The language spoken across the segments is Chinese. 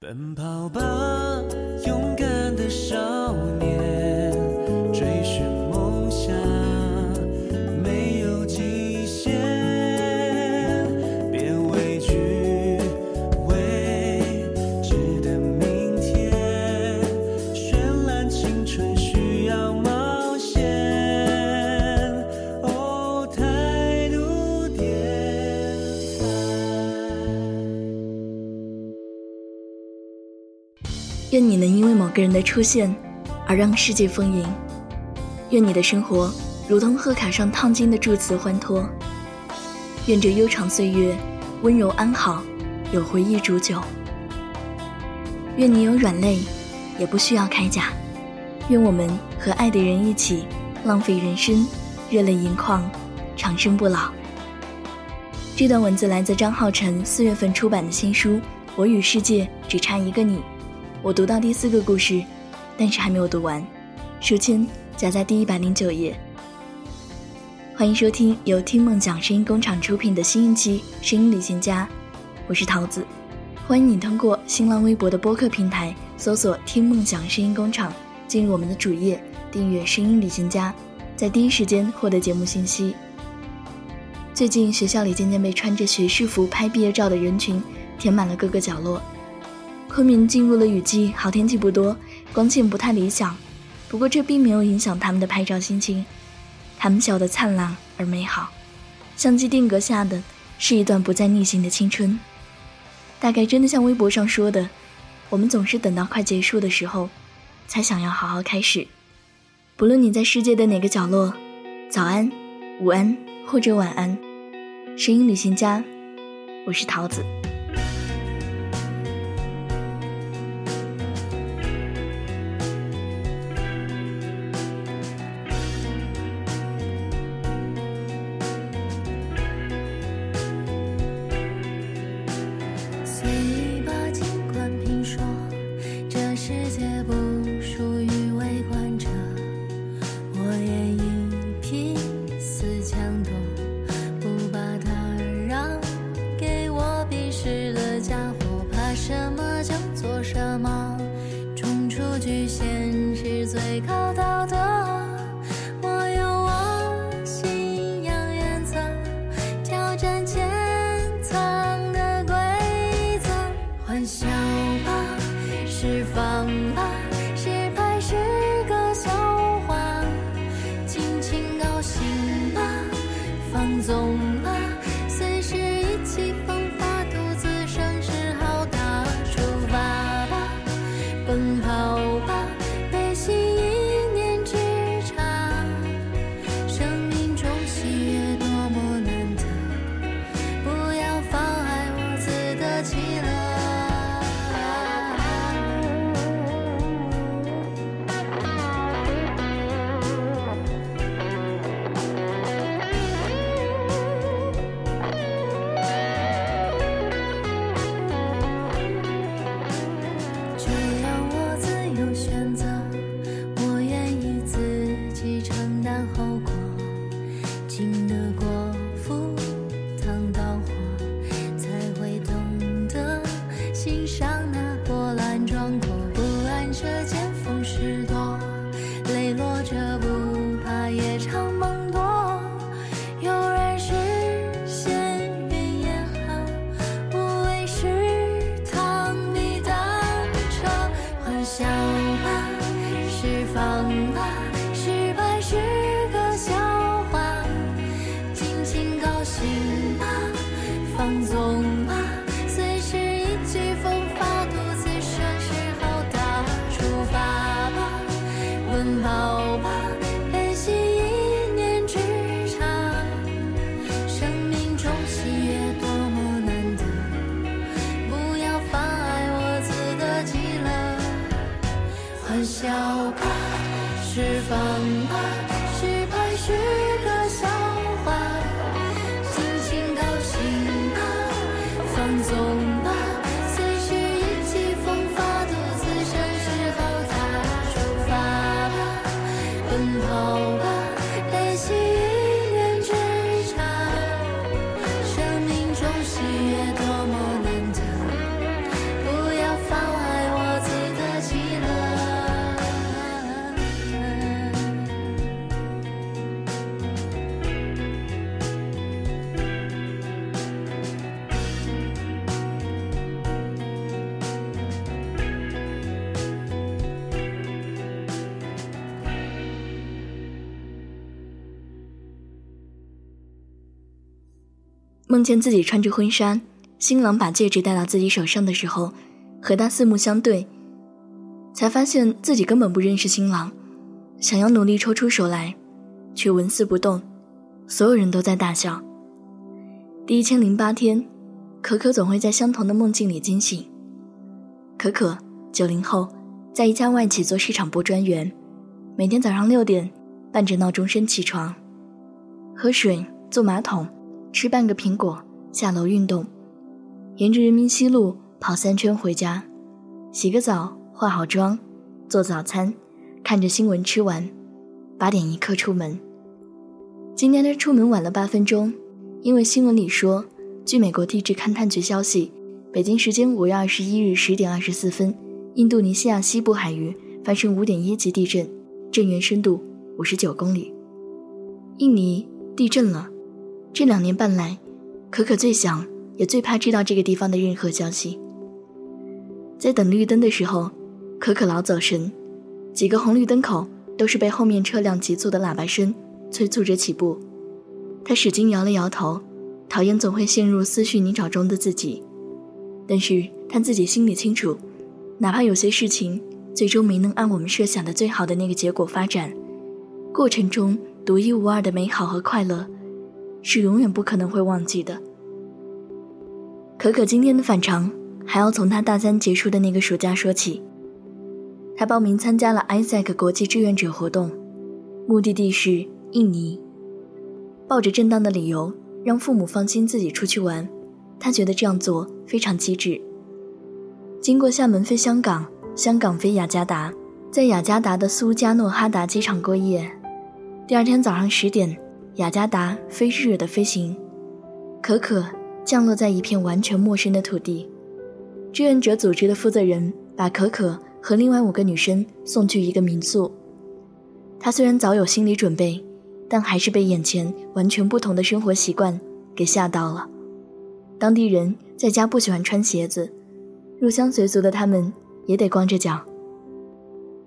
奔跑吧，勇愿你能因为某个人的出现而让世界丰盈。愿你的生活如同贺卡上烫金的祝词欢脱。愿这悠长岁月温柔安好，有回忆煮酒。愿你有软肋，也不需要铠甲。愿我们和爱的人一起浪费人生，热泪盈眶，长生不老。这段文字来自张浩晨四月份出版的新书《我与世界只差一个你》。我读到第四个故事，但是还没有读完，书签夹在第一百零九页。欢迎收听由听梦讲声音工厂出品的新一期《声音旅行家》，我是桃子。欢迎你通过新浪微博的播客平台搜索“听梦想声音工厂”，进入我们的主页，订阅《声音旅行家》，在第一时间获得节目信息。最近学校里渐渐被穿着学士服拍毕业照的人群填满了各个角落。昆明进入了雨季，好天气不多，光线不太理想。不过这并没有影响他们的拍照心情，他们笑得灿烂而美好。相机定格下的是一段不再逆行的青春。大概真的像微博上说的，我们总是等到快结束的时候，才想要好好开始。不论你在世界的哪个角落，早安、午安或者晚安。声音旅行家，我是桃子。放奔跑梦见自己穿着婚纱，新郎把戒指戴到自己手上的时候，和他四目相对，才发现自己根本不认识新郎，想要努力抽出手来，却纹丝不动。所有人都在大笑。第一千零八天，可可总会在相同的梦境里惊醒。可可，九零后，在一家外企做市场部专员，每天早上六点伴着闹钟声起床，喝水、坐马桶、吃半个苹果，下楼运动，沿着人民西路跑三圈回家，洗个澡，化好妆，做早餐，看着新闻吃完，八点一刻出门。今天他出门晚了八分钟，因为新闻里说，据美国地质勘探局消息，北京时间五月二十一日十点二十四分，印度尼西亚西部海域发生五点一级地震，震源深度五十九公里。印尼地震了，这两年半来，可可最想也最怕知道这个地方的任何消息。在等绿灯的时候，可可老走神，几个红绿灯口都是被后面车辆急促的喇叭声。催促着起步，他使劲摇了摇头，讨厌总会陷入思绪泥沼中的自己。但是他自己心里清楚，哪怕有些事情最终没能按我们设想的最好的那个结果发展，过程中独一无二的美好和快乐，是永远不可能会忘记的。可可今天的反常，还要从他大三结束的那个暑假说起。他报名参加了 Isaac 国际志愿者活动，目的地是。印尼抱着正当的理由让父母放心自己出去玩，他觉得这样做非常机智。经过厦门飞香港，香港飞雅加达，在雅加达的苏加诺哈达机场过夜。第二天早上十点，雅加达飞日的飞行，可可降落在一片完全陌生的土地。志愿者组织的负责人把可可和另外五个女生送去一个民宿。他虽然早有心理准备。但还是被眼前完全不同的生活习惯给吓到了。当地人在家不喜欢穿鞋子，入乡随俗的他们也得光着脚。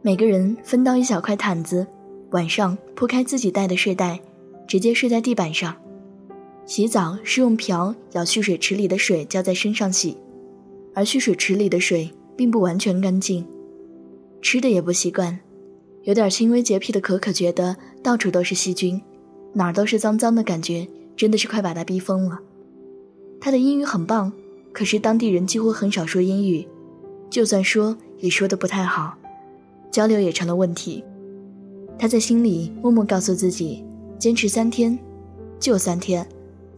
每个人分到一小块毯子，晚上铺开自己带的睡袋，直接睡在地板上。洗澡是用瓢舀蓄水池里的水浇在身上洗，而蓄水池里的水并不完全干净。吃的也不习惯。有点轻微洁癖的可可觉得到处都是细菌，哪儿都是脏脏的感觉，真的是快把他逼疯了。他的英语很棒，可是当地人几乎很少说英语，就算说也说的不太好，交流也成了问题。他在心里默默告诉自己，坚持三天，就三天，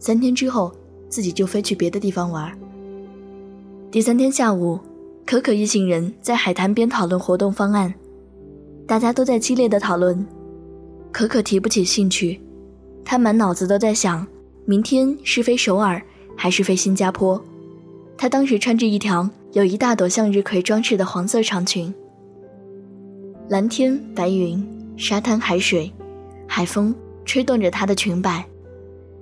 三天之后自己就飞去别的地方玩。第三天下午，可可一行人在海滩边讨论活动方案。大家都在激烈的讨论，可可提不起兴趣，他满脑子都在想，明天是飞首尔还是飞新加坡。他当时穿着一条有一大朵向日葵装饰的黄色长裙。蓝天白云，沙滩海水，海风吹动着她的裙摆。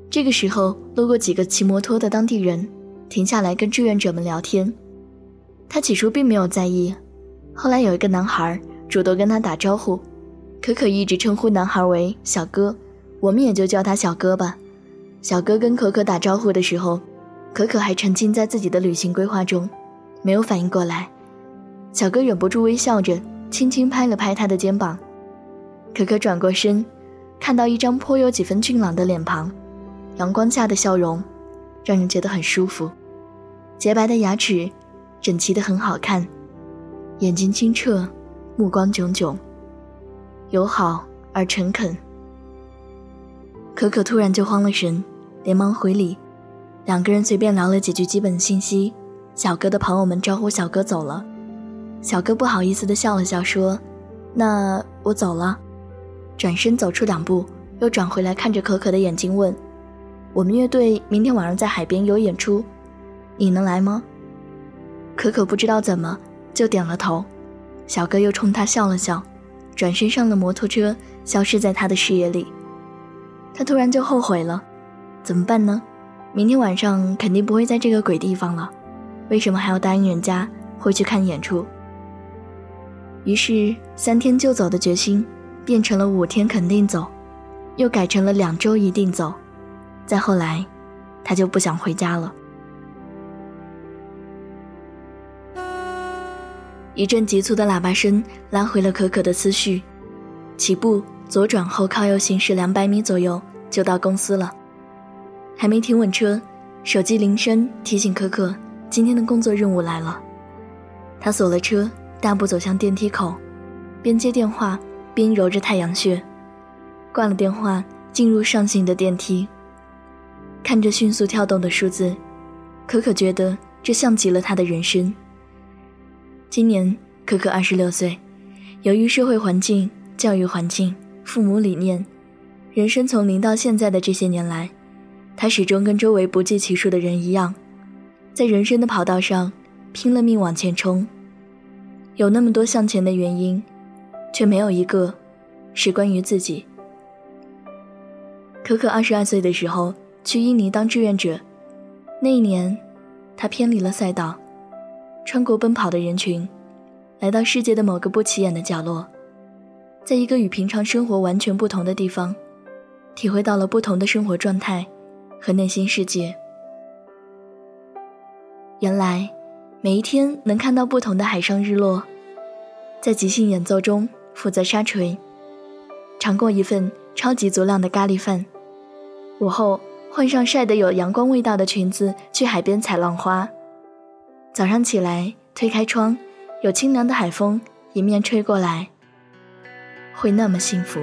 这个时候，路过几个骑摩托的当地人，停下来跟志愿者们聊天。他起初并没有在意，后来有一个男孩。主动跟他打招呼，可可一直称呼男孩为小哥，我们也就叫他小哥吧。小哥跟可可打招呼的时候，可可还沉浸在自己的旅行规划中，没有反应过来。小哥忍不住微笑着，轻轻拍了拍他的肩膀。可可转过身，看到一张颇有几分俊朗的脸庞，阳光下的笑容，让人觉得很舒服。洁白的牙齿，整齐的很好看，眼睛清澈。目光炯炯，友好而诚恳。可可突然就慌了神，连忙回礼。两个人随便聊了几句基本信息，小哥的朋友们招呼小哥走了。小哥不好意思的笑了笑，说：“那我走了。”转身走出两步，又转回来看着可可的眼睛问：“我们乐队明天晚上在海边有演出，你能来吗？”可可不知道怎么就点了头。小哥又冲他笑了笑，转身上了摩托车，消失在他的视野里。他突然就后悔了，怎么办呢？明天晚上肯定不会在这个鬼地方了，为什么还要答应人家会去看演出？于是三天就走的决心变成了五天肯定走，又改成了两周一定走，再后来，他就不想回家了。一阵急促的喇叭声拉回了可可的思绪，起步左转后靠右行驶两百米左右就到公司了。还没停稳车，手机铃声提醒可可今天的工作任务来了。他锁了车，大步走向电梯口，边接电话边揉着太阳穴。挂了电话，进入上行的电梯，看着迅速跳动的数字，可可觉得这像极了他的人生。今年可可二十六岁，由于社会环境、教育环境、父母理念，人生从零到现在的这些年来，他始终跟周围不计其数的人一样，在人生的跑道上拼了命往前冲。有那么多向前的原因，却没有一个是关于自己。可可二十二岁的时候去印尼当志愿者，那一年，他偏离了赛道。穿过奔跑的人群，来到世界的某个不起眼的角落，在一个与平常生活完全不同的地方，体会到了不同的生活状态和内心世界。原来，每一天能看到不同的海上日落，在即兴演奏中负责沙锤，尝过一份超级足量的咖喱饭，午后换上晒得有阳光味道的裙子去海边采浪花。早上起来，推开窗，有清凉的海风迎面吹过来，会那么幸福。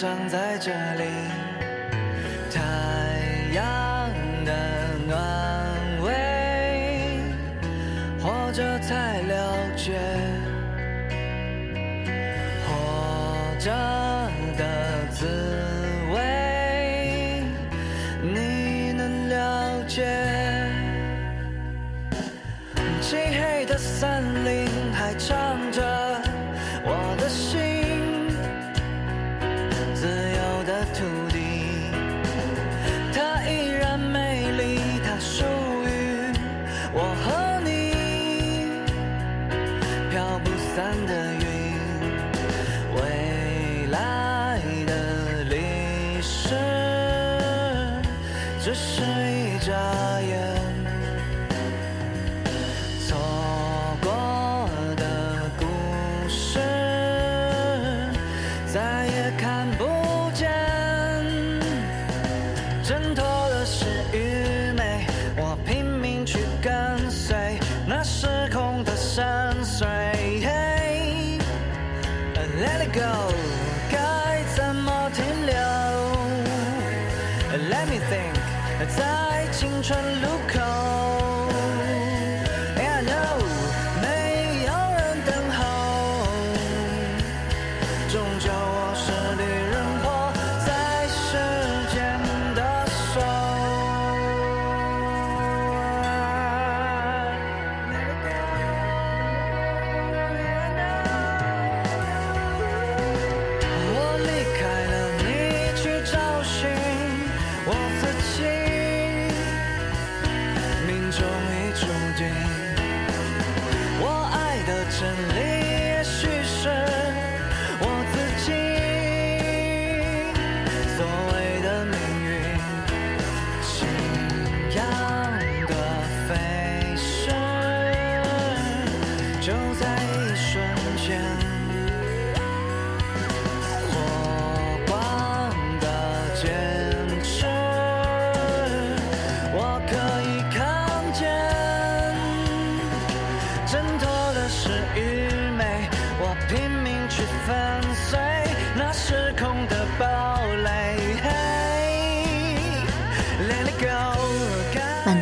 生在这里，太阳的暖胃，活着才了解，是一眨眼，错过的故事，再也看不见。挣脱的是愚昧，我拼命去跟随那时空的深邃。Let it go，该怎么停留？Let me think。还在青春路口。满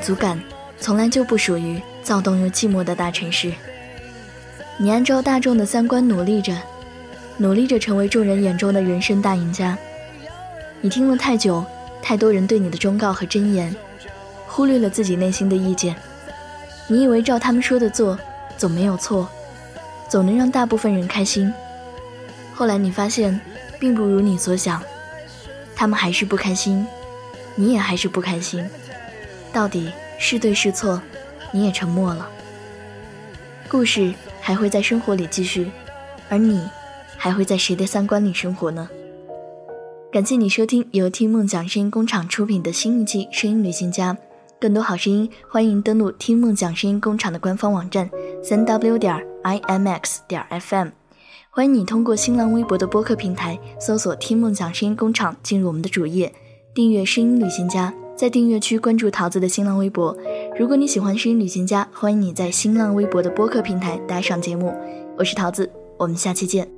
足感从来就不属于躁动又寂寞的大城市。你按照大众的三观努力着，努力着成为众人眼中的人生大赢家。你听了太久，太多人对你的忠告和箴言，忽略了自己内心的意见。你以为照他们说的做，总没有错，总能让大部分人开心。后来你发现，并不如你所想，他们还是不开心，你也还是不开心。到底是对是错，你也沉默了。故事还会在生活里继续，而你还会在谁的三观里生活呢？感谢你收听由听梦讲声音工厂出品的新一季《声音旅行家》，更多好声音，欢迎登录听梦讲声音工厂的官方网站三 w 点 i m x 点 f m。欢迎你通过新浪微博的播客平台搜索“听梦讲声音工厂”，进入我们的主页，订阅“声音旅行家”。在订阅区关注桃子的新浪微博。如果你喜欢“声音旅行家”，欢迎你在新浪微博的播客平台打赏节目。我是桃子，我们下期见。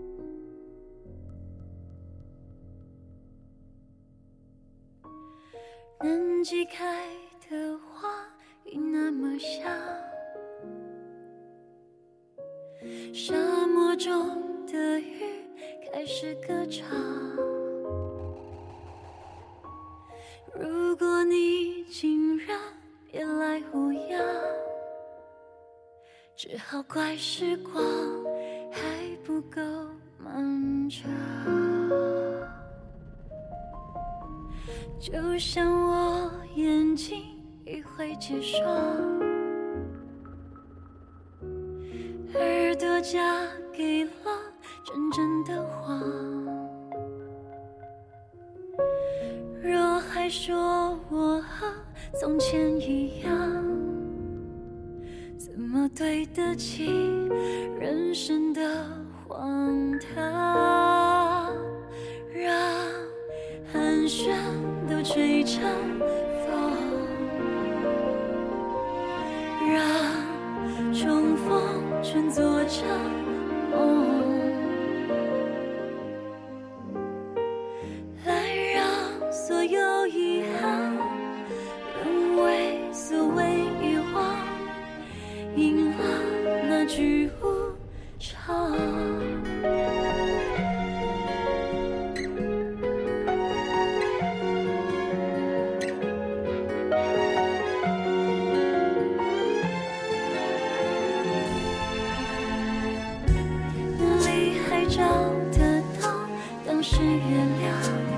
怪时光还不够漫长。就像我眼睛已会结霜，耳朵嫁给了。真正的谎。若还说我和从前一样，么对得起人生的荒唐？让寒暄都吹成风，让重逢全做是月亮。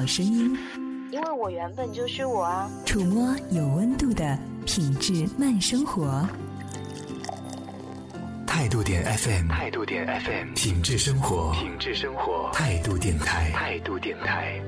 好声音，因为我原本就是我啊！触摸有温度的品质慢生活，态度点 FM，态度点 FM，品质生活，品质生活，态度电台，态度电台。